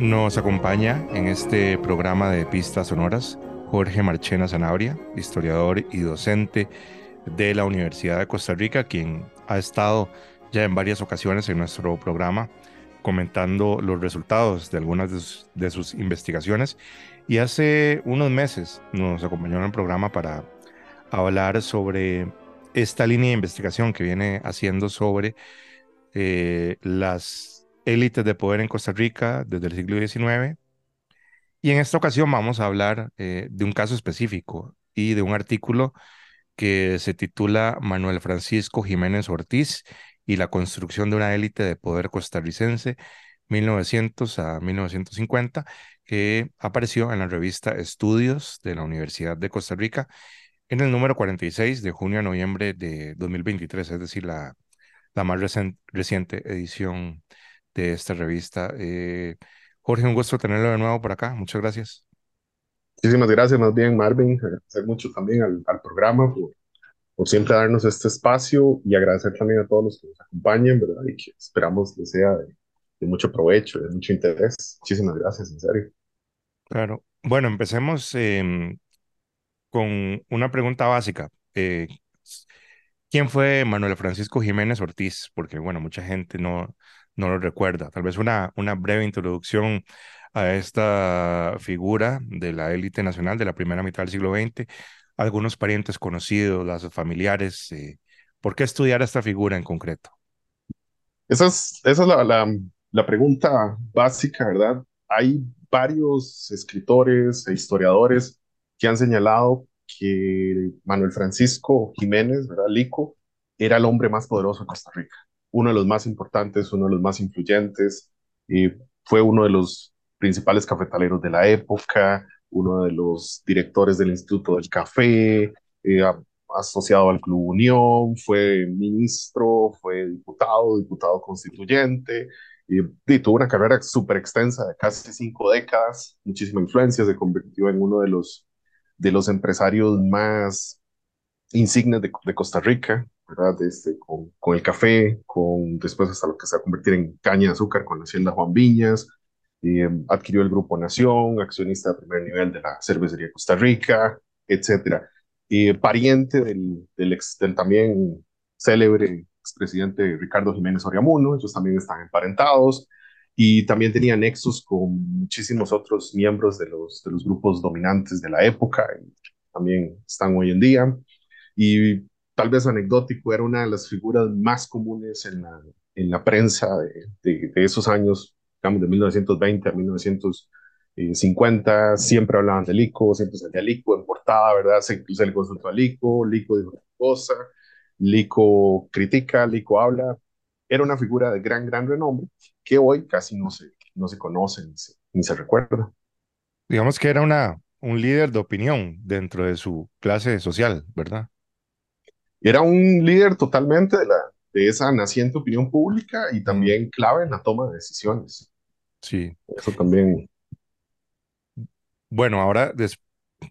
Nos acompaña en este programa de Pistas Sonoras Jorge Marchena Zanabria, historiador y docente de la Universidad de Costa Rica, quien ha estado ya en varias ocasiones en nuestro programa comentando los resultados de algunas de sus, investigaciones. Y hace unos meses nos acompañó en el programa para hablar sobre esta línea de investigación que viene haciendo sobre eh, las élites de poder en Costa Rica desde el siglo XIX. Y en esta ocasión vamos a hablar eh, de un caso específico y de un artículo que se titula Manuel Francisco Jiménez Ortiz y la construcción de una élite de poder costarricense 1900 a 1950, que apareció en la revista Estudios de la Universidad de Costa Rica en el número 46 de junio a noviembre de 2023, es decir, la, la más reciente edición de esta revista. Eh, Jorge, un gusto tenerlo de nuevo por acá. Muchas gracias. Muchísimas gracias, más bien, Marvin. Agradecer mucho también al, al programa por, por, siempre darnos este espacio y agradecer también a todos los que nos acompañan, ¿verdad? Y que esperamos que sea de, de mucho provecho, de mucho interés. Muchísimas gracias, en serio. Claro. Bueno, empecemos eh, con una pregunta básica. Eh, ¿Quién fue Manuel Francisco Jiménez Ortiz? Porque, bueno, mucha gente no, no lo recuerda. Tal vez una, una breve introducción a esta figura de la élite nacional de la primera mitad del siglo XX, algunos parientes conocidos, lazos familiares. Eh, ¿Por qué estudiar esta figura en concreto? Esa es, esa es la, la, la pregunta básica, ¿verdad? Hay varios escritores e historiadores que han señalado que Manuel Francisco Jiménez, ¿verdad? Lico, era el hombre más poderoso de Costa Rica, uno de los más importantes, uno de los más influyentes, y fue uno de los principales cafetaleros de la época, uno de los directores del Instituto del Café, eh, asociado al Club Unión, fue ministro, fue diputado, diputado constituyente, y tuvo una carrera súper extensa de casi cinco décadas, muchísima influencia, se convirtió en uno de los de los empresarios más insignes de, de Costa Rica, ¿verdad? Este, con, con, el café, con después hasta lo que se va a convertir en caña de azúcar con la hacienda Juan Viñas, um, adquirió el Grupo Nación, accionista de primer nivel de la cervecería Costa Rica, etcétera. Y pariente del, del, ex, del también célebre expresidente Ricardo Jiménez Oriamuno, ellos también están emparentados y también tenía nexos con muchísimos otros miembros de los, de los grupos dominantes de la época, y también están hoy en día, y tal vez anecdótico, era una de las figuras más comunes en la, en la prensa de, de, de esos años, digamos, de 1920 a 1950, siempre hablaban de Lico, siempre salía Lico en portada, ¿verdad? Se, se le consultó a Lico, Lico dijo una cosa, Lico critica, Lico habla, era una figura de gran, gran renombre que hoy casi no se, no se conoce ni se, ni se recuerda. Digamos que era una, un líder de opinión dentro de su clase social, ¿verdad? Era un líder totalmente de, la, de esa naciente opinión pública y también clave en la toma de decisiones. Sí. Eso también. Bueno, ahora des,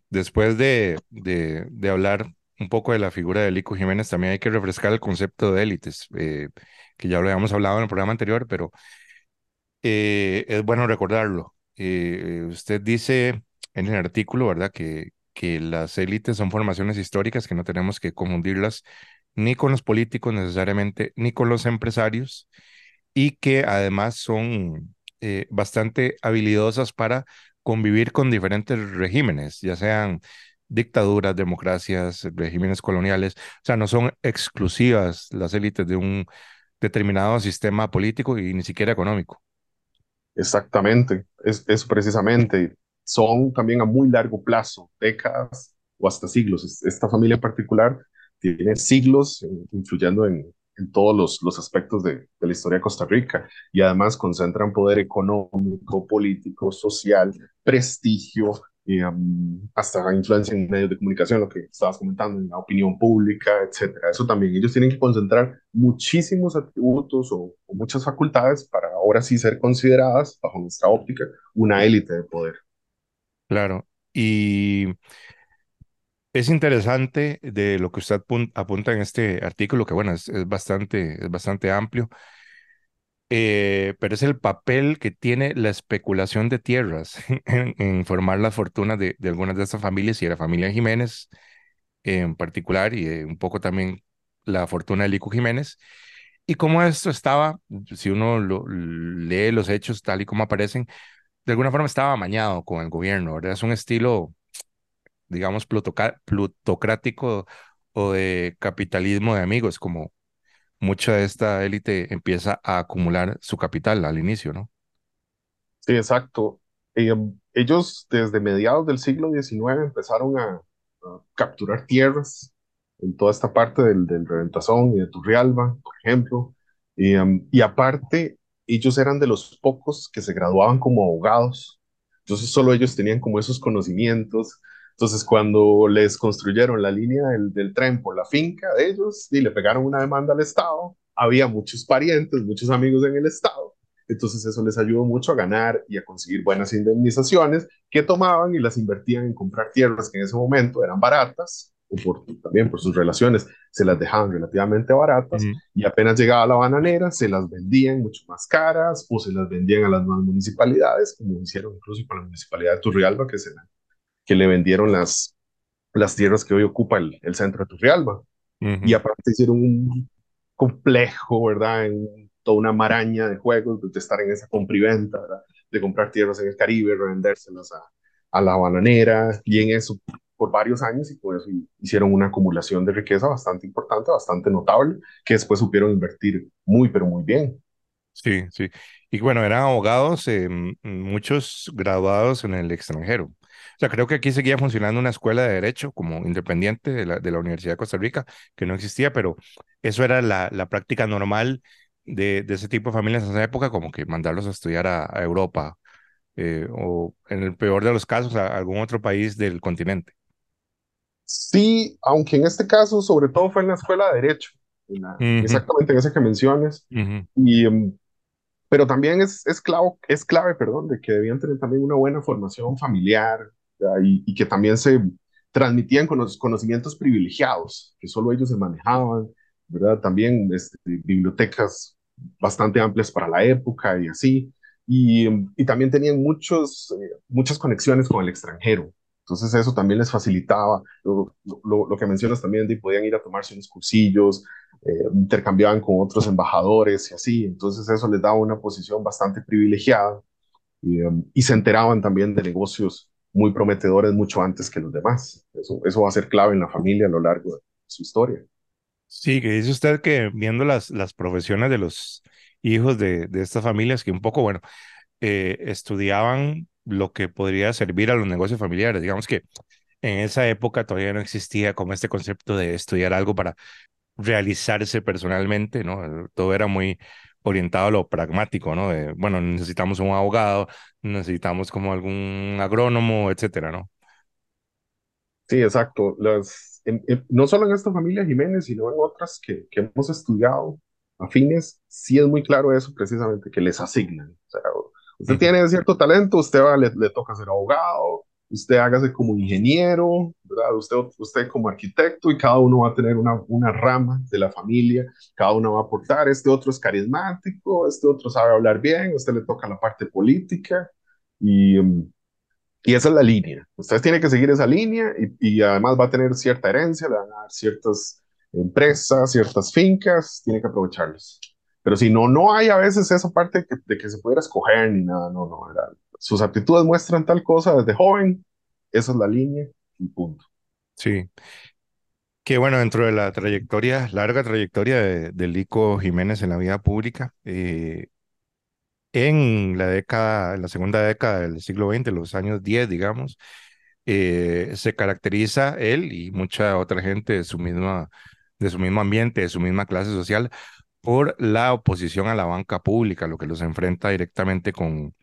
después de, de, de, hablar un poco de la figura de Lico Jiménez, también hay que refrescar el concepto de élites. Eh, que ya lo habíamos hablado en el programa anterior, pero eh, es bueno recordarlo. Eh, usted dice en el artículo, ¿verdad?, que, que las élites son formaciones históricas que no tenemos que confundirlas ni con los políticos necesariamente, ni con los empresarios, y que además son eh, bastante habilidosas para convivir con diferentes regímenes, ya sean dictaduras, democracias, regímenes coloniales, o sea, no son exclusivas las élites de un determinado sistema político y ni siquiera económico. Exactamente, es, eso precisamente. Son también a muy largo plazo, décadas o hasta siglos. Esta familia en particular tiene siglos influyendo en, en todos los, los aspectos de, de, la historia de Costa Rica y además concentran poder económico, político, social, prestigio, um, hasta influencia en medios de comunicación, lo que estabas comentando, en la opinión pública, etcétera. Eso también, ellos tienen que concentrar muchísimos atributos o, o muchas facultades para ahora sí ser consideradas, bajo nuestra óptica, una élite de poder. Claro, y es interesante de lo que usted apunta en este artículo, que bueno, es, bastante, es bastante amplio. eh, pero es el papel que tiene la especulación de tierras en, formar las fortunas de, de algunas de estas familias y la familia Jiménez en particular y eh, un poco también la fortuna de Lico Jiménez. Y cómo esto estaba, si uno lee los hechos tal y como aparecen, de alguna forma estaba amañado con el gobierno, ¿verdad? Es un estilo, digamos, plutocrático o de capitalismo de amigos, como mucha de esta élite empieza a acumular su capital al inicio, ¿no? Sí, exacto. Eh, ellos desde mediados del siglo XIX empezaron a, capturar tierras en toda esta parte del, del Reventazón y de Turrialba, por ejemplo. Y, y aparte, ellos eran de los pocos que se graduaban como abogados. Entonces solo ellos tenían como esos conocimientos. Entonces cuando les construyeron la línea del, del tren por la finca de ellos y le pegaron una demanda al Estado, había muchos parientes, muchos amigos en el Estado. Entonces eso les ayudó mucho a ganar y a conseguir buenas indemnizaciones que tomaban y las invertían en comprar tierras que en ese momento eran baratas o por, también por sus relaciones, se las dejaban relativamente baratas Ujú, y apenas llegaba la bananera, se las vendían mucho más caras o se las vendían a las nuevas municipalidades, como hicieron incluso con la municipalidad de Turrialba, que, se, que le vendieron las, las tierras que hoy ocupa el, el centro de Turrialba. Y ujú. aparte hicieron un complejo, ¿verdad? En toda una maraña de juegos, de estar en esa compra-venta, ¿verdad? De comprar tierras en el Caribe, revendérselas a, a la bananera, y en eso por varios años y por eso hicieron una acumulación de riqueza bastante importante, bastante notable, que después supieron invertir muy, pero muy bien. Sí, sí. Y bueno, eran abogados, eh, muchos graduados en el extranjero. O sea, creo que aquí seguía funcionando una escuela de derecho como independiente de la, de la Universidad de Costa Rica, que no existía, pero eso era la, la práctica normal de, de ese tipo de familias en esa época, como que mandarlos a estudiar a, a Europa eh, o en el peor de los casos a algún otro país del continente. Sí, aunque en este caso sobre todo fue en la escuela de derecho, en la, Ujú, exactamente en esa que mencionas, ujú. y um, Pero también es, es, clave, es clave, perdón, de que debían tener también una buena formación familiar y, y, que también se transmitían con los conocimientos privilegiados, que solo ellos se manejaban, ¿verdad? También este, bibliotecas bastante amplias para la época y así. Y, y también tenían muchos, eh, muchas conexiones con el extranjero. Entonces eso también les facilitaba. Lo, que mencionas también, de podían ir a tomarse unos cursillos, eh, intercambiaban con otros embajadores y así, entonces eso les daba una posición bastante privilegiada y, um, y se enteraban también de negocios muy prometedores mucho antes que los demás. Eso, eso va a ser clave en la familia a lo largo de su historia. Sí, que dice usted que viendo las, las profesiones de los hijos de, de estas familias, que un poco, bueno, eh, estudiaban lo que podría servir a los negocios familiares. Digamos que en esa época todavía no existía como este concepto de estudiar algo para realizarse personalmente, ¿no? Todo era muy orientado a lo pragmático, ¿no? De, bueno, necesitamos un abogado, necesitamos como algún agrónomo, etcétera, ¿no? Sí, exacto. Las, no solo en esta familia Jiménez, sino en otras que, que hemos estudiado afines, sí es muy claro eso precisamente, que les asignan. O sea, usted tiene cierto talento, usted va, le, le toca ser abogado, usted hágase como ingeniero, ¿verdad? Usted, usted como arquitecto y cada uno va a tener una, una rama de la familia, cada uno va a aportar, este otro es carismático, este otro sabe hablar bien, usted le toca la parte política y, um, y esa es la línea. Usted tiene que seguir esa línea y, y, además va a tener cierta herencia, le van a dar ciertas empresas, ciertas fincas, tiene que aprovecharlas. Pero si no, no hay a veces esa parte de que, se pudiera escoger ni nada, no, no, ¿verdad? Sus aptitudes muestran tal cosa desde joven, esa es la línea y punto. Sí, que bueno, dentro de la trayectoria, larga trayectoria de, de Lico Jiménez en la vida pública, eh, en la década, en la segunda década del siglo XX, los años 10, digamos, eh, se caracteriza él y mucha otra gente de su misma, de su mismo ambiente, de su misma clase social, por la oposición a la banca pública, lo que los enfrenta directamente con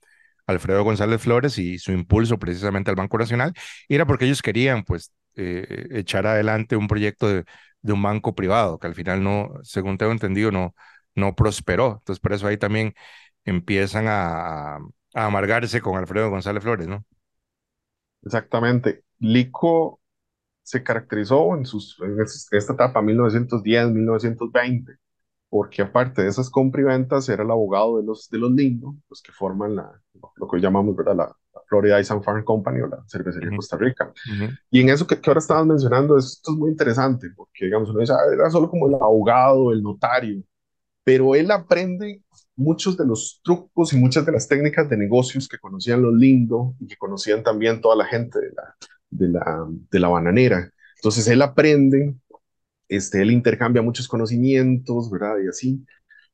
Alfredo González Flores y su impulso precisamente al Banco Nacional, era porque ellos querían pues eh, echar adelante un proyecto de, de, un banco privado, que al final no, según tengo entendido, no, no prosperó. Entonces por eso ahí también empiezan a, a amargarse con Alfredo González Flores, ¿no? Exactamente. Lico se caracterizó en, sus, en esta etapa 1910-1920 porque aparte de esas compra y ventas, era el abogado de los, de los Lindo, los que forman la, lo que hoy llamamos ¿verdad? La, Florida Ice and Farm Company o la cervecería de Costa Rica. Y en eso que, que ahora estabas mencionando, esto es muy interesante, porque digamos, uno dice, ah, era solo como el abogado, el notario, pero él aprende muchos de los trucos y muchas de las técnicas de negocios que conocían los Lindo y que conocían también toda la gente de la, de la, de la bananera. Entonces él aprende este, él intercambia muchos conocimientos, ¿verdad? Y así,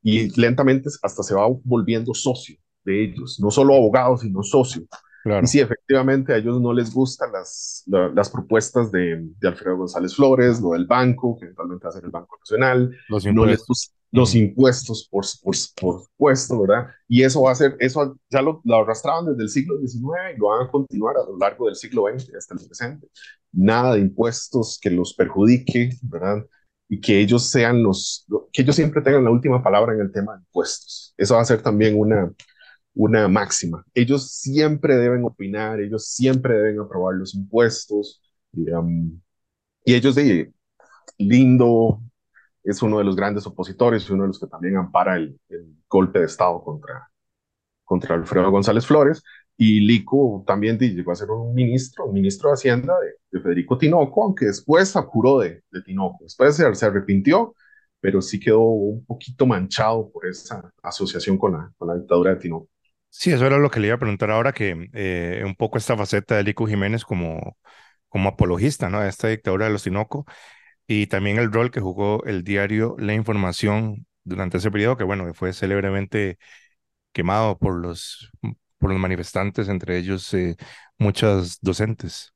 y lentamente hasta se va volviendo socio de ellos, no solo abogado, sino socio. Y sí, efectivamente, a ellos no les gustan las, las propuestas de, de, Alfredo González Flores, lo del banco, que eventualmente va a ser el Banco Nacional, los impuestos, no les, los impuestos por, por, por, supuesto, ¿verdad? Y eso va a ser, eso ya lo, lo, arrastraban desde el siglo XIX y lo van a continuar a lo largo del siglo XX hasta el presente. Nada de impuestos que los perjudique, ¿verdad? Y que ellos sean los, que ellos siempre tengan la última palabra en el tema de impuestos. Eso va a ser también una, una máxima. Ellos siempre deben opinar, ellos siempre deben aprobar los impuestos. Y, y ellos de lindo, es uno de los grandes opositores y uno de los que también ampara el, golpe de Estado contra, contra Alfredo González Flores. Y Lico también llegó a ser un ministro, un ministro de Hacienda de, Federico Tinoco, aunque después apuró de, de Tinoco. Después se, se, arrepintió, pero sí quedó un poquito manchado por esa asociación con la, con la dictadura de Tinoco. Sí, eso era lo que le iba a preguntar ahora, que eh, un poco esta faceta de Lico Jiménez como, como apologista ¿no? de esta dictadura de los Tinoco y también el rol que jugó el diario La Información durante ese periodo, que bueno, que fue célebremente quemado por los, por los manifestantes, entre ellos eh, muchas docentes.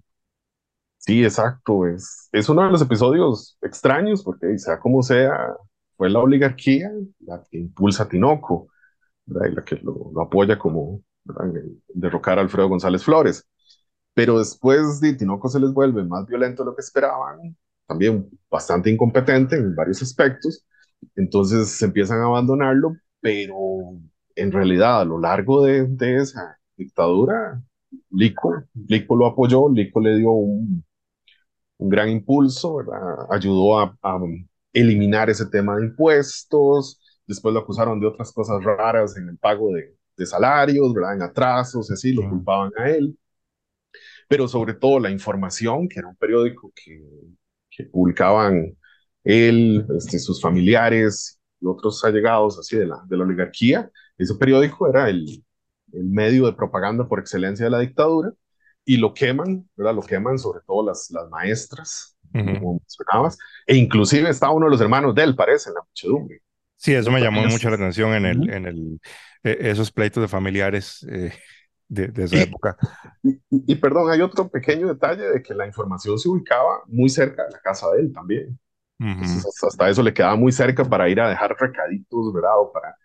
Sí, exacto. Es, es uno de los episodios extraños porque, sea como sea, fue la oligarquía la que impulsa a Tinoco y la que lo, apoya como derrocar a Alfredo González Flores. Pero después de Tinoco se les vuelve más violento de lo que esperaban también bastante incompetente en varios aspectos, entonces se empiezan a abandonarlo, pero en realidad a lo largo de, de esa dictadura, Lico, Lico lo apoyó, Lico le dio un, un gran impulso, ¿verdad? ayudó a, a, eliminar ese tema de impuestos, después lo acusaron de otras cosas raras en el pago de, de salarios, ¿verdad? en atrasos, así, lo culpaban a él pero sobre todo la información, que era un periódico que que publicaban él, este, sus familiares y otros allegados así de la, de la oligarquía. Ese periódico era el, el medio de propaganda por excelencia de la dictadura y lo queman, ¿verdad? Lo queman sobre todo las, las maestras, como mencionabas, e inclusive estaba uno de los hermanos de él, parece, en la muchedumbre. Sí, eso me llamó mucho la atención en, el, en el, e, esos pleitos de familiares. Eh, de, esa época. Y, perdón, hay otro pequeño detalle de que la información se ubicaba muy cerca de la casa de él también. hasta eso le quedaba muy cerca para ir a dejar recaditos, ¿verdad? O para,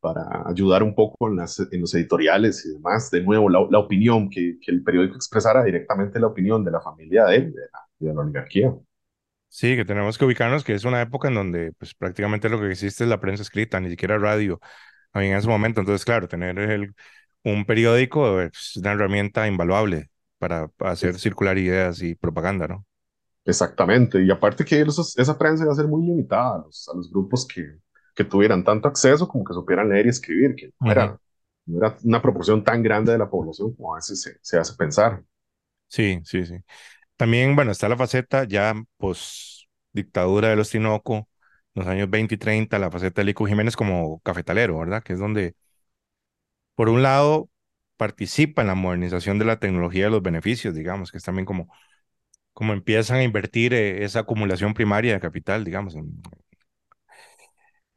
para ayudar un poco en, las, en los editoriales y demás. De nuevo, la, la opinión, que, que, el periódico expresara directamente la opinión de la familia de él, de la, de la oligarquía. Sí, que tenemos que ubicarnos que es una época en donde pues prácticamente lo que existe es la prensa escrita, ni siquiera radio en ese momento. Entonces, claro, tener el, un periódico es una herramienta invaluable para hacer circular ideas y propaganda, ¿no? Exactamente, y aparte que esa prensa iba a ser muy limitada a los, a los grupos que, que, tuvieran tanto acceso como que supieran leer y escribir, que no, era, no era, una proporción tan grande de la población como a veces se, se, hace pensar. Sí, sí, sí. También, bueno, está la faceta ya post dictadura de los Tinoco, los años 20 y 30, la faceta de Lico Jiménez como cafetalero, ¿verdad? Que es donde por un lado, participa en la modernización de la tecnología de los beneficios, digamos, que es también como, como empiezan a invertir eh, esa acumulación primaria de capital, digamos.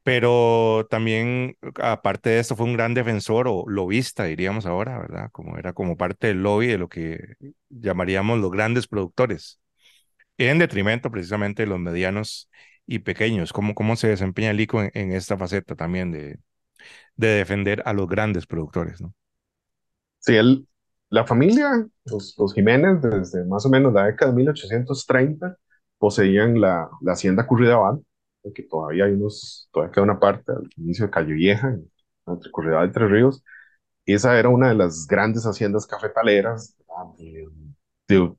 Pero también, aparte de esto, fue un gran defensor o lobista, diríamos ahora, ¿verdad? Como era como parte del lobby de lo que llamaríamos los grandes productores, en detrimento precisamente de los medianos y pequeños. ¿Cómo, cómo se desempeña el ICO en esta faceta también de, de defender a los grandes productores, ¿no? Sí, él, la familia, los, los, Jiménez, desde más o menos la década de 1830, poseían la, la hacienda Curridabat, que todavía hay unos, todavía queda una parte al inicio de Calle Vieja, entre Curridabat y Tres Ríos. Esa era una de las grandes haciendas cafetaleras.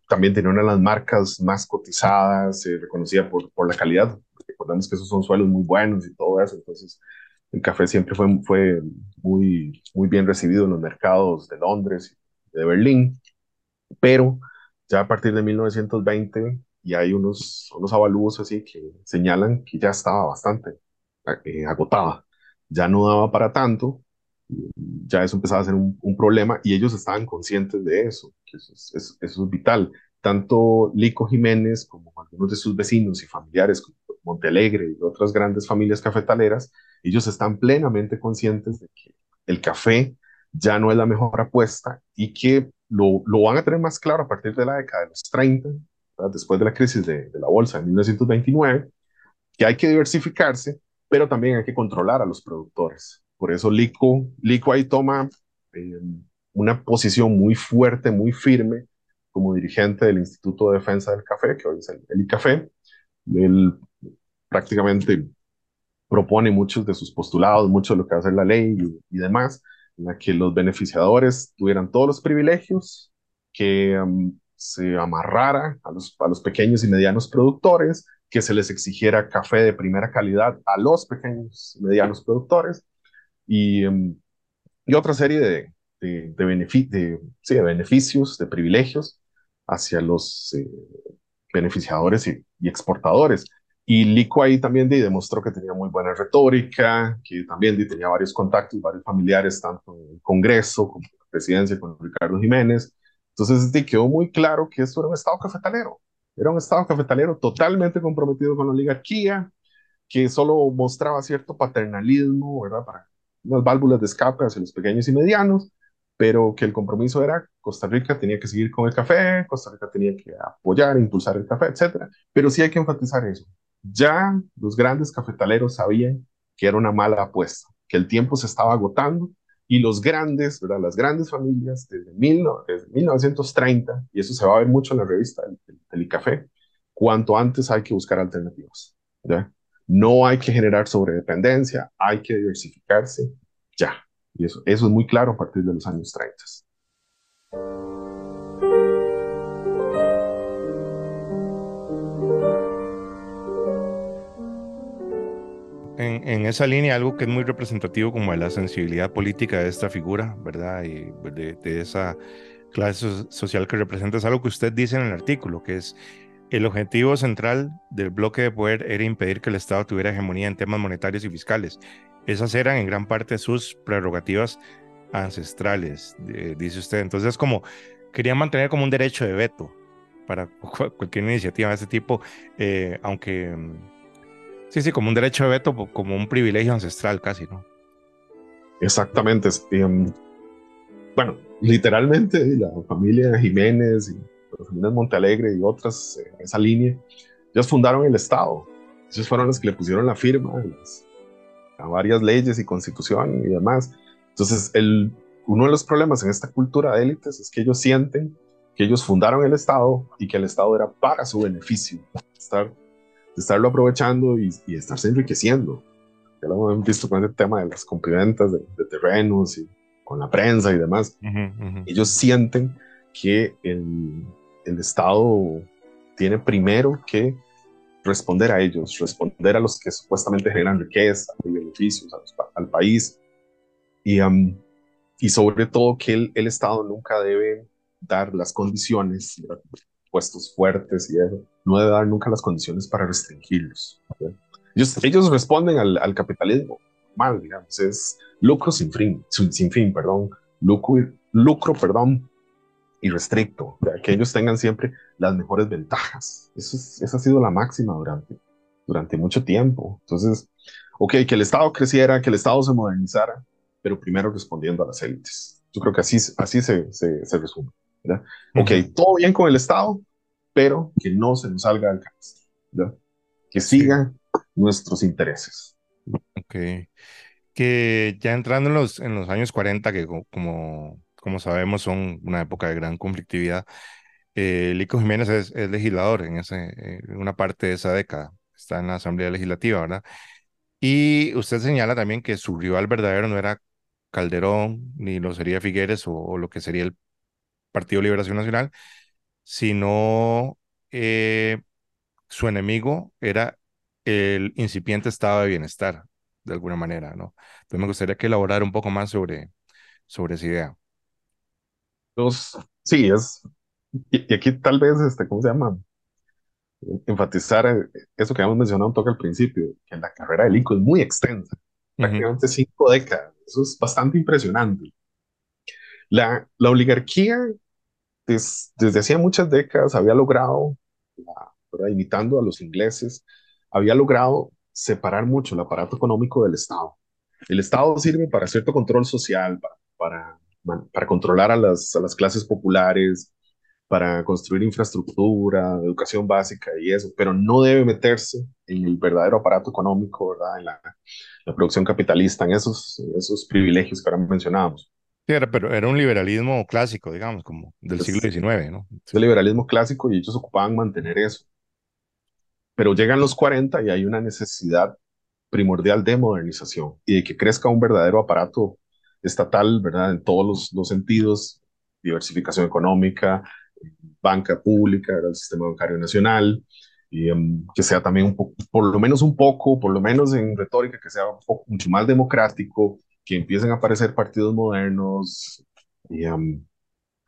también tenía una de las marcas más cotizadas, se reconocía por, por la calidad recordemos que esos son suelos muy buenos y todo eso, entonces el café siempre fue, fue muy, muy bien recibido en los mercados de Londres y de Berlín, pero ya a partir de 1920 y hay unos, unos avalúos así que señalan que ya estaba bastante eh, agotada, ya no daba para tanto, ya eso empezaba a ser un, un problema y ellos estaban conscientes de eso, que eso es, eso, eso es vital. Tanto Lico Jiménez como algunos de sus vecinos y familiares, como Montealegre y otras grandes familias cafetaleras, ellos están plenamente conscientes de que el café ya no es la mejor apuesta y que lo, lo van a tener más claro a partir de la década de los 30, después de la crisis de, de la bolsa en 1929, que hay que diversificarse, pero también hay que controlar a los productores. Por eso Lico, Lico ahí toma eh, una posición muy fuerte, muy firme como dirigente del Instituto de Defensa del Café, que hoy es el, el ICAFE. Prácticamente propone muchos de sus postulados, mucho de lo que va a hacer la ley y, demás, en la que los beneficiadores tuvieran todos los privilegios, que um, se amarrara a los, pequeños y medianos productores, que se les exigiera café de primera calidad a los pequeños y medianos productores y, um, otra serie de, de, de, beneficios, de privilegios hacia los eh, beneficiadores y, exportadores. Y Lico ahí también de, demostró que tenía muy buena retórica, que también tenía varios contactos, varios familiares, tanto en el Congreso como en la presidencia con Ricardo Jiménez. Entonces quedó muy claro que esto era un Estado cafetalero. Era un Estado cafetalero totalmente comprometido con la oligarquía, que solo mostraba cierto paternalismo, ¿verdad? Para unas válvulas de escape hacia los pequeños y medianos, pero que el compromiso era Costa Rica tenía que seguir con el café, Costa Rica tenía que apoyar, impulsar el café, etcétera. Pero sí hay que enfatizar eso. Ya los grandes cafetaleros sabían que era una mala apuesta, que el tiempo se estaba agotando y los grandes, ¿verdad? las grandes familias desde, mil, desde 1930, y eso se va a ver mucho en la revista del, ICAFE, cuanto antes hay que buscar alternativas. ¿ya? No hay que generar sobredependencia, hay que diversificarse ya. Y eso, eso es muy claro a partir de los años 30. En, en, esa línea, algo que es muy representativo como de la sensibilidad política de esta figura, ¿verdad? Y de, de esa clase social que representa, es algo que usted dice en el artículo, que es el objetivo central del bloque de poder era impedir que el Estado tuviera hegemonía en temas monetarios y fiscales. Esas eran en gran parte sus prerrogativas ancestrales, eh, dice usted. Entonces, como querían mantener como un derecho de veto para cualquier iniciativa de este tipo, eh, aunque sí, sí, como un derecho de veto, como un privilegio ancestral casi, ¿no? Exactamente. Um, bueno, literalmente la familia Jiménez y las familias Montealegre y otras en esa línea, ellos fundaron el Estado. Ellos fueron los que le pusieron la firma las, a varias leyes y constitución y demás. Entonces, el, uno de los problemas en esta cultura de élites es que ellos sienten que ellos fundaron el Estado y que el Estado era para su beneficio, estar, de estarlo aprovechando y, y estarse enriqueciendo. Ya lo hemos visto con el tema de las comprimentas de, de terrenos y con la prensa y demás. Uh -huh, uh -huh. Ellos sienten que el, el Estado tiene primero que responder a ellos, responder a los que supuestamente generan riqueza y beneficios los, al país. Y, um, y sobre todo que el, el, Estado nunca debe dar las condiciones, puestos fuertes y eso, no debe dar nunca las condiciones para restringirlos. Ellos, ellos, responden al, al, capitalismo mal, digamos, es lucro sin fin, sin, sin fin, perdón, lucro, lucro, perdón, irrestricto, que ellos tengan siempre las mejores ventajas. Eso es, esa ha sido la máxima durante, durante mucho tiempo. Entonces, ok, que el Estado creciera, que el Estado se modernizara, pero primero respondiendo a las élites. Yo creo que así, así se, se, se resume. ¿Verdad? Uh -huh. Ok, todo bien con el Estado, pero que no se nos salga del ¿verdad? que sigan sí. nuestros intereses. Ok. Que ya entrando en los, en los años 40, que como como sabemos, son una época de gran conflictividad. Eh, Lico Jiménez es, es legislador en, ese, en una parte de esa década, está en la Asamblea Legislativa, ¿verdad? Y usted señala también que su rival verdadero no era Calderón, ni lo sería Figueres o, o lo que sería el Partido Liberación Nacional, sino eh, su enemigo era el incipiente estado de bienestar, de alguna manera, ¿no? Entonces me gustaría que elaborara un poco más sobre, sobre esa idea. Entonces, sí, es, y, aquí tal vez, este, ¿cómo se llama? Enfatizar eh, eso que habíamos mencionado un toque al principio, que la carrera de Lico es muy extensa, prácticamente cinco décadas, eso es bastante impresionante. La, la oligarquía desde hacía muchas décadas había logrado, imitando a los ingleses, había logrado separar mucho el aparato económico del Estado. El Estado sirve para cierto control social, para, para, controlar a las, a las clases populares, para construir infraestructura, educación básica y eso, pero no debe meterse en el verdadero aparato económico, ¿verdad? En la, la producción capitalista, en esos, esos privilegios que ahora mencionábamos. Sí, era, pero era un liberalismo clásico, digamos, como del siglo XIX, ¿no? Es el liberalismo clásico y ellos ocupaban mantener eso. Pero llegan los 40 y hay una necesidad primordial de modernización y de que crezca un verdadero aparato estatal, ¿verdad? En todos los, los sentidos, diversificación económica, banca pública, el sistema bancario nacional, y um, que sea también un poco, por lo menos un poco, por lo menos en retórica, que sea un poco, mucho más democrático, que empiecen a aparecer partidos modernos y um,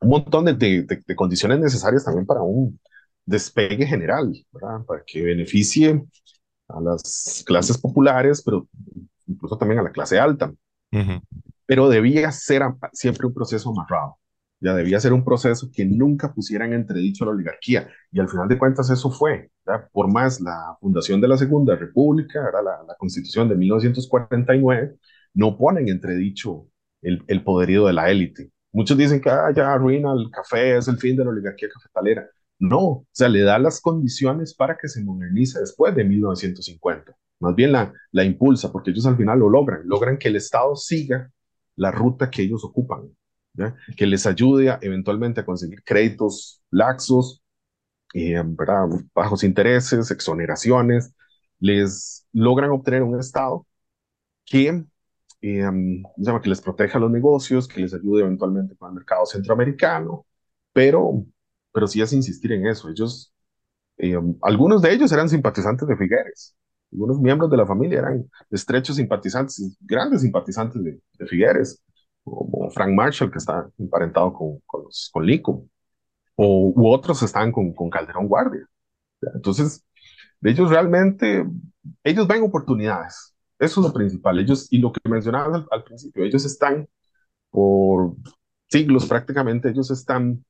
un montón de, de, condiciones necesarias también para un despegue general, ¿verdad? para que beneficie a las clases populares, pero incluso también a la clase alta. Pero debía ser siempre un proceso amarrado. Ya debía ser un proceso que nunca pusiera en entredicho a la oligarquía. Y al final de cuentas eso fue. Por más la fundación de la Segunda República, la, la Constitución de 1949, no ponen entredicho el, el poderío de la élite. Muchos dicen que ah, ya arruina el café, es el fin de la oligarquía cafetalera. No, o sea, le da las condiciones para que se modernice después de 1950. Más bien la, la impulsa, porque ellos al final lo logran, logran que el Estado siga la ruta que ellos ocupan, que les ayude a, eventualmente a conseguir créditos laxos, eh, bajos intereses, exoneraciones, les logran obtener un Estado que eh, que les proteja los negocios, que les ayude eventualmente con el mercado centroamericano, pero, pero sí es insistir en eso. Ellos, eh, algunos de ellos eran simpatizantes de Figueres, algunos miembros de la familia eran estrechos simpatizantes, grandes simpatizantes de, de Figueres, como Frank Marshall, que está emparentado con, con, con Lico, o, u otros estaban con, con Calderón Guardia. Entonces, ellos realmente, ellos ven oportunidades, eso es lo principal. Ellos, y lo que mencionabas al, principio, ellos están por siglos prácticamente, ellos están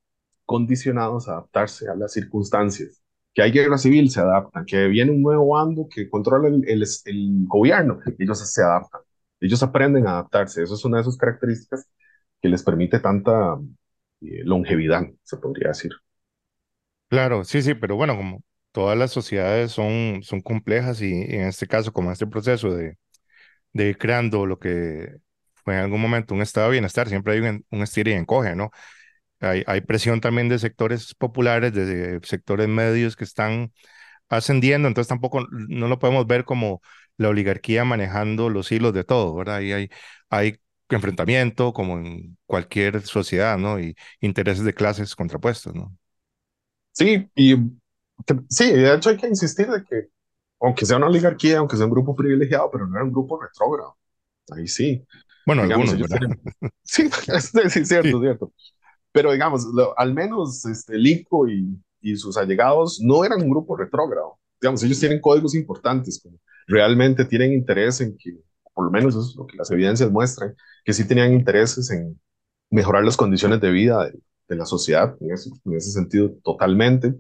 condicionados a adaptarse a las circunstancias. Que hay guerra civil, se adaptan. Que viene un nuevo bando que controla el, el, gobierno, ellos se adaptan. Ellos aprenden a adaptarse. Eso es una de sus características que les permite tanta eh, longevidad, se podría decir. Claro, sí, sí, pero bueno, como todas las sociedades son, son complejas y en este caso, como este proceso de, de creando lo que fue en algún momento un estado de bienestar, siempre hay un, un estira y encoge, ¿no? Hay, hay presión también de sectores populares, de sectores medios que están ascendiendo, entonces tampoco no lo podemos ver como la oligarquía manejando los hilos de todo, ¿verdad? Ahí hay, hay enfrentamiento como en cualquier sociedad, ¿no? Y intereses de clases contrapuestos, ¿no? Sí, y sí, de hecho hay que insistir de que aunque sea una oligarquía, aunque sea un grupo privilegiado, pero no era un grupo retrógrado. Ahí sí. Bueno, algunos, ¿verdad? Sí, sí, cierto, cierto. Pero digamos, al menos este, Lico y, y sus allegados no eran un grupo retrógrado. Digamos, ellos tienen códigos importantes, como realmente tienen interés en que, por lo menos eso es lo que las evidencias muestran, que sí tenían intereses en mejorar las condiciones de vida de, de la sociedad, en ese, en ese sentido, totalmente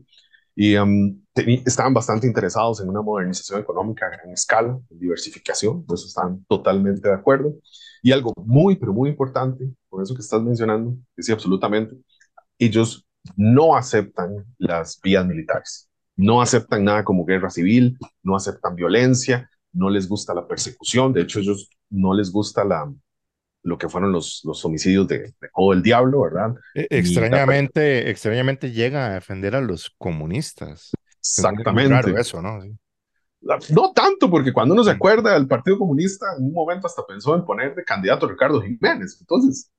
y um, estaban bastante interesados en una modernización económica a gran escala, en diversificación, por eso están totalmente de acuerdo. Y algo muy, pero muy importante, por eso que estás mencionando, que sí, absolutamente, ellos no aceptan las vías militares, no aceptan nada como guerra civil, no aceptan violencia, no les gusta la persecución, de hecho ellos no les gusta la, lo que fueron los, los homicidios de, de el Diablo, ¿verdad? E, extrañamente, extrañamente llega a defender a los comunistas. Exactamente. eso, ¿no? No tanto, porque cuando uno se acuerda del Partido Comunista, en un momento hasta pensó en poner de candidato a Ricardo Jiménez. Entonces,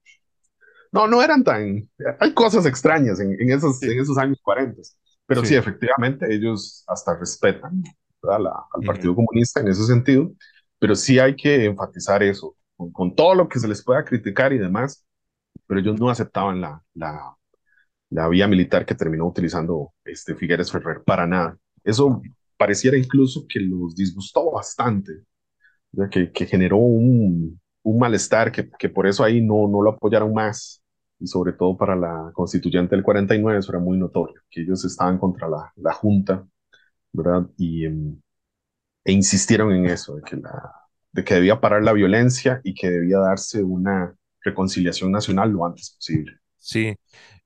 no, no eran tan... Hay cosas extrañas en, en esos, en esos años 40. Pero sí. efectivamente, ellos hasta respetan al Partido Comunista en ese sentido, pero sí hay que enfatizar eso, con, todo lo que se les pueda criticar y demás, pero ellos no aceptaban la, la, la vía militar que terminó utilizando este Figueres Ferrer para nada. Eso pareciera incluso que los disgustó bastante, que, que generó un, un malestar, que, que, por eso ahí no, no lo apoyaron más. Y sobre todo para la constituyente del 49, eso era muy notorio, que ellos estaban contra la, la Junta, ¿verdad? Y, em, e insistieron en eso, de que, la, de que debía parar la violencia y que debía darse una reconciliación nacional lo antes posible. Sí,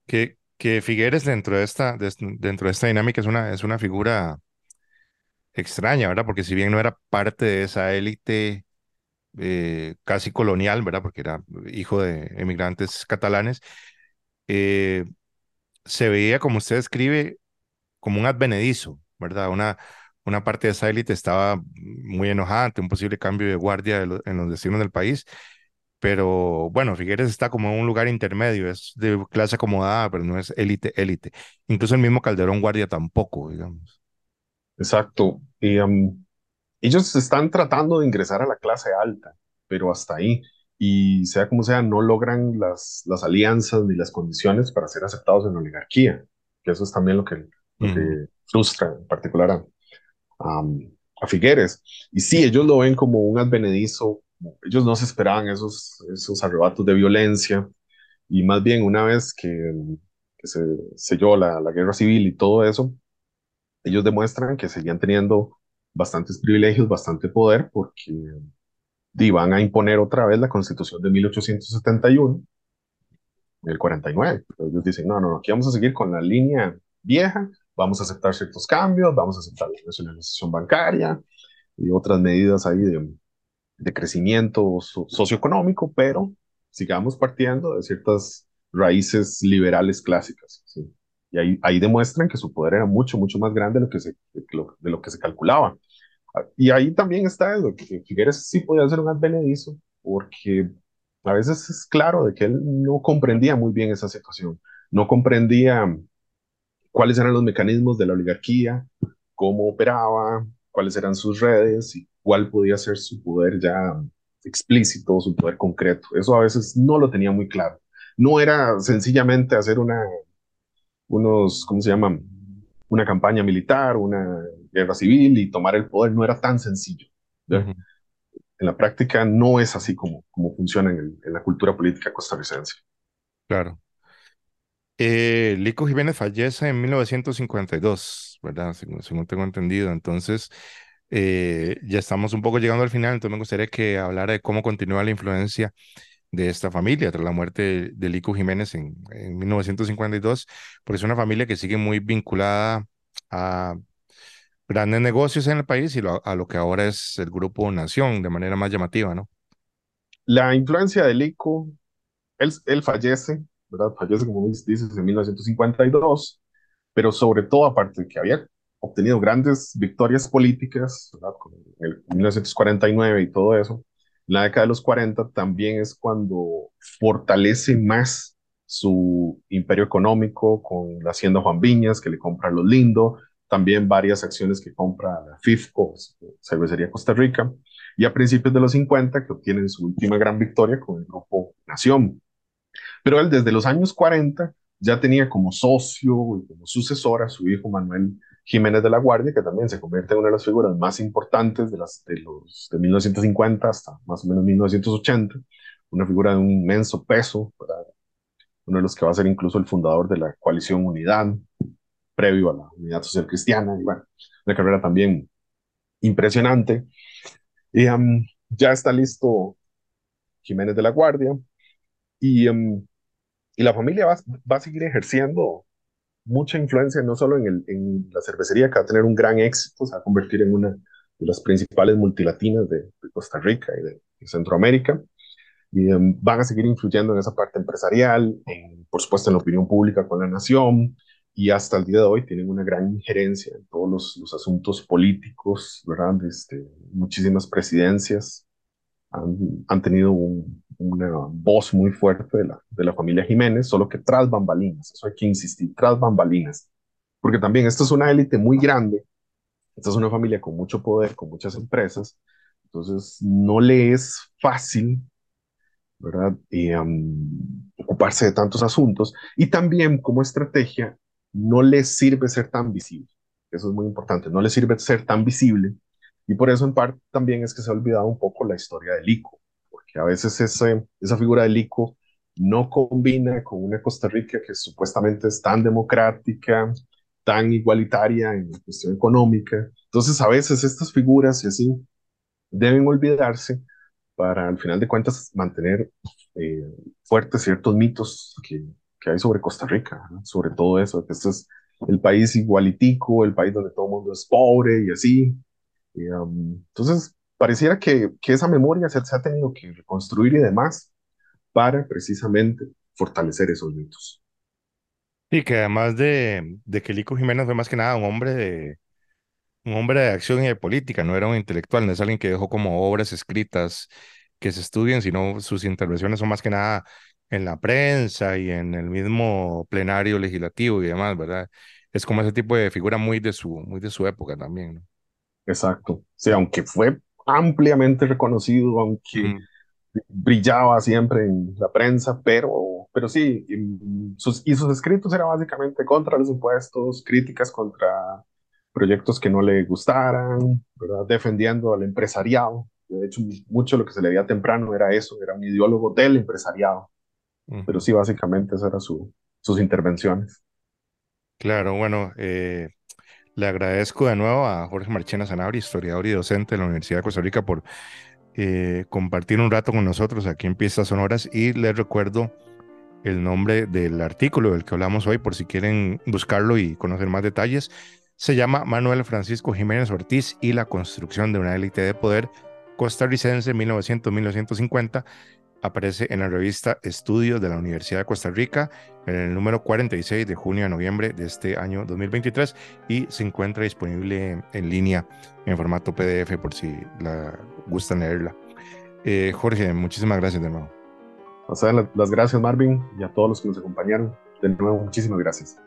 que, que Figueres dentro de esta, dentro de esta dinámica es una, es una figura extraña, ¿verdad? Porque si bien no era parte de esa élite eh, casi colonial, ¿verdad? Porque era hijo de emigrantes catalanes, eh, se veía, como usted escribe, como un advenedizo, ¿verdad? Una, una parte de esa élite estaba muy enojada ante un posible cambio de guardia en los destinos del país, pero bueno, Figueres está como en un lugar intermedio, es de clase acomodada, pero no es élite, élite. Incluso el mismo Calderón Guardia tampoco, digamos. Exacto. Y, ellos están tratando de ingresar a la clase alta, pero hasta ahí. Y sea como sea, no logran las, las alianzas ni las condiciones para ser aceptados en la oligarquía, que eso es también lo que, frustra en particular a, a, Figueres. Y sí, ellos lo ven como un advenedizo, ellos no se esperaban esos, esos arrebatos de violencia, y más bien una vez que, que se selló la, la guerra civil y todo eso, ellos demuestran que seguían teniendo bastantes privilegios, bastante poder, porque iban a imponer otra vez la constitución de 1871, el 49. Ellos dicen, no, no, aquí vamos a seguir con la línea vieja, vamos a aceptar ciertos cambios, vamos a aceptar la nacionalización bancaria y otras medidas ahí de, de crecimiento socioeconómico, pero sigamos partiendo de ciertas raíces liberales clásicas. ¿sí? Y ahí, ahí demuestran que su poder era mucho, mucho más grande de lo que se, de lo que se calculaba. Y ahí también está eso, que Figueres sí podía ser un advenedizo, porque a veces es claro de que él no comprendía muy bien esa situación, no comprendía cuáles eran los mecanismos de la oligarquía, cómo operaba, cuáles eran sus redes y cuál podía ser su poder ya explícito, su poder concreto. Eso a veces no lo tenía muy claro. No era sencillamente hacer una, unos, ¿cómo se llaman? Una campaña militar, una guerra civil y tomar el poder no era tan sencillo. En la práctica no es así como, como funciona en, la cultura política costarricense. Claro. Eh, Lico Jiménez fallece en 1952, ¿verdad? Según, tengo entendido. Entonces, eh, ya estamos un poco llegando al final, entonces me gustaría que hablara de cómo continúa la influencia de esta familia tras la muerte de, Lico Jiménez en, en 1952, porque es una familia que sigue muy vinculada a grandes negocios en el país y a lo que ahora es el Grupo Nación, de manera más llamativa, ¿no? La influencia de Lico, él fallece, ¿verdad? Fallece, como dices, en 1952, pero sobre todo, aparte de que había obtenido grandes victorias políticas, ¿verdad? Con el 1949 y todo eso, la década de los 40 también es cuando fortalece más su imperio económico con la hacienda Juan Viñas, que le compra los Lindo, también varias acciones que compra la FIFCO, Cervecería Costa Rica, y a principios de los 50 que obtienen su última gran victoria con el grupo Nación. Pero él desde los años 40 ya tenía como socio y como sucesor a su hijo Manuel Jiménez de la Guardia, que también se convierte en una de las figuras más importantes de, las, de, los, de 1950 hasta más o menos 1980, una figura de un inmenso peso, uno de los que va a ser incluso el fundador de la coalición Unidad, previo a la Unidad Social Cristiana, y bueno, una carrera también impresionante. Y ya está listo Jiménez de la Guardia, y, y la familia va, va, a seguir ejerciendo mucha influencia, no solo en, el, en, la cervecería, que va a tener un gran éxito, se va a convertir en una de las principales multilatinas de, de Costa Rica y de, Centroamérica, y van a seguir influyendo en esa parte empresarial, en, por supuesto en la opinión pública con la nación, y hasta el día de hoy tienen una gran injerencia en todos los, los asuntos políticos, ¿verdad? Este, muchísimas presidencias han, han tenido una voz muy fuerte de la, de la familia Jiménez, solo que tras bambalinas, eso hay que insistir, tras bambalinas, porque también esto es una élite muy grande esta es una familia con mucho poder, con muchas empresas, entonces no le es fácil, ¿verdad? Y, um, ocuparse de tantos asuntos. Y también como estrategia, no le sirve ser tan visible. Eso es muy importante, no le sirve ser tan visible. Y por eso en parte también es que se ha olvidado un poco la historia del ICO, porque a veces ese, esa figura del ICO no combina con una Costa Rica que supuestamente es tan democrática, tan igualitaria en cuestión económica. Entonces, a veces estas figuras y así deben olvidarse para, al final de cuentas, mantener eh, fuertes ciertos mitos que, que, hay sobre Costa Rica, ¿no? sobre todo eso, que este es el país igualitico, el país donde todo el mundo es pobre y así. Y, um, entonces, pareciera que, que esa memoria se, se ha tenido que reconstruir y demás para precisamente fortalecer esos mitos. Sí, que además de, de que Lico Jiménez fue más que nada un hombre de, un hombre de acción y de política, no era un intelectual, no es alguien que dejó como obras escritas que se estudien, sino sus intervenciones son más que nada en la prensa y en el mismo plenario legislativo y demás, ¿verdad? Es como ese tipo de figura muy de su, muy de su época también, ¿no? Exacto. Sí, aunque fue ampliamente reconocido, aunque Mm, brillaba siempre en la prensa, pero, pero sí, y sus, y sus escritos eran básicamente contra los impuestos, críticas contra proyectos que no le gustaran, ¿verdad? defendiendo al empresariado. De hecho, mucho lo que se le veía temprano era eso, era un ideólogo del empresariado. Pero ujú. sí, básicamente esas eran su, sus intervenciones. Claro, bueno, eh, le agradezco de nuevo a Jorge Marchena Sanabria, historiador y docente de la Universidad de Costa Rica, por eh, compartir un rato con nosotros aquí en Pistas Sonoras y les recuerdo el nombre del artículo del que hablamos hoy por si quieren buscarlo y conocer más detalles. Se llama Manuel Francisco Jiménez Ortiz y la construcción de una élite de poder costarricense 1900-1950. Aparece en la revista Estudios de la Universidad de Costa Rica en el número 46 de junio a noviembre de este año 2023 y se encuentra disponible en línea en formato PDF por si la gustan leerla. Eh, Jorge, muchísimas gracias de nuevo. O sea, las gracias, Marvin, y a todos los que nos acompañaron. De nuevo, muchísimas gracias.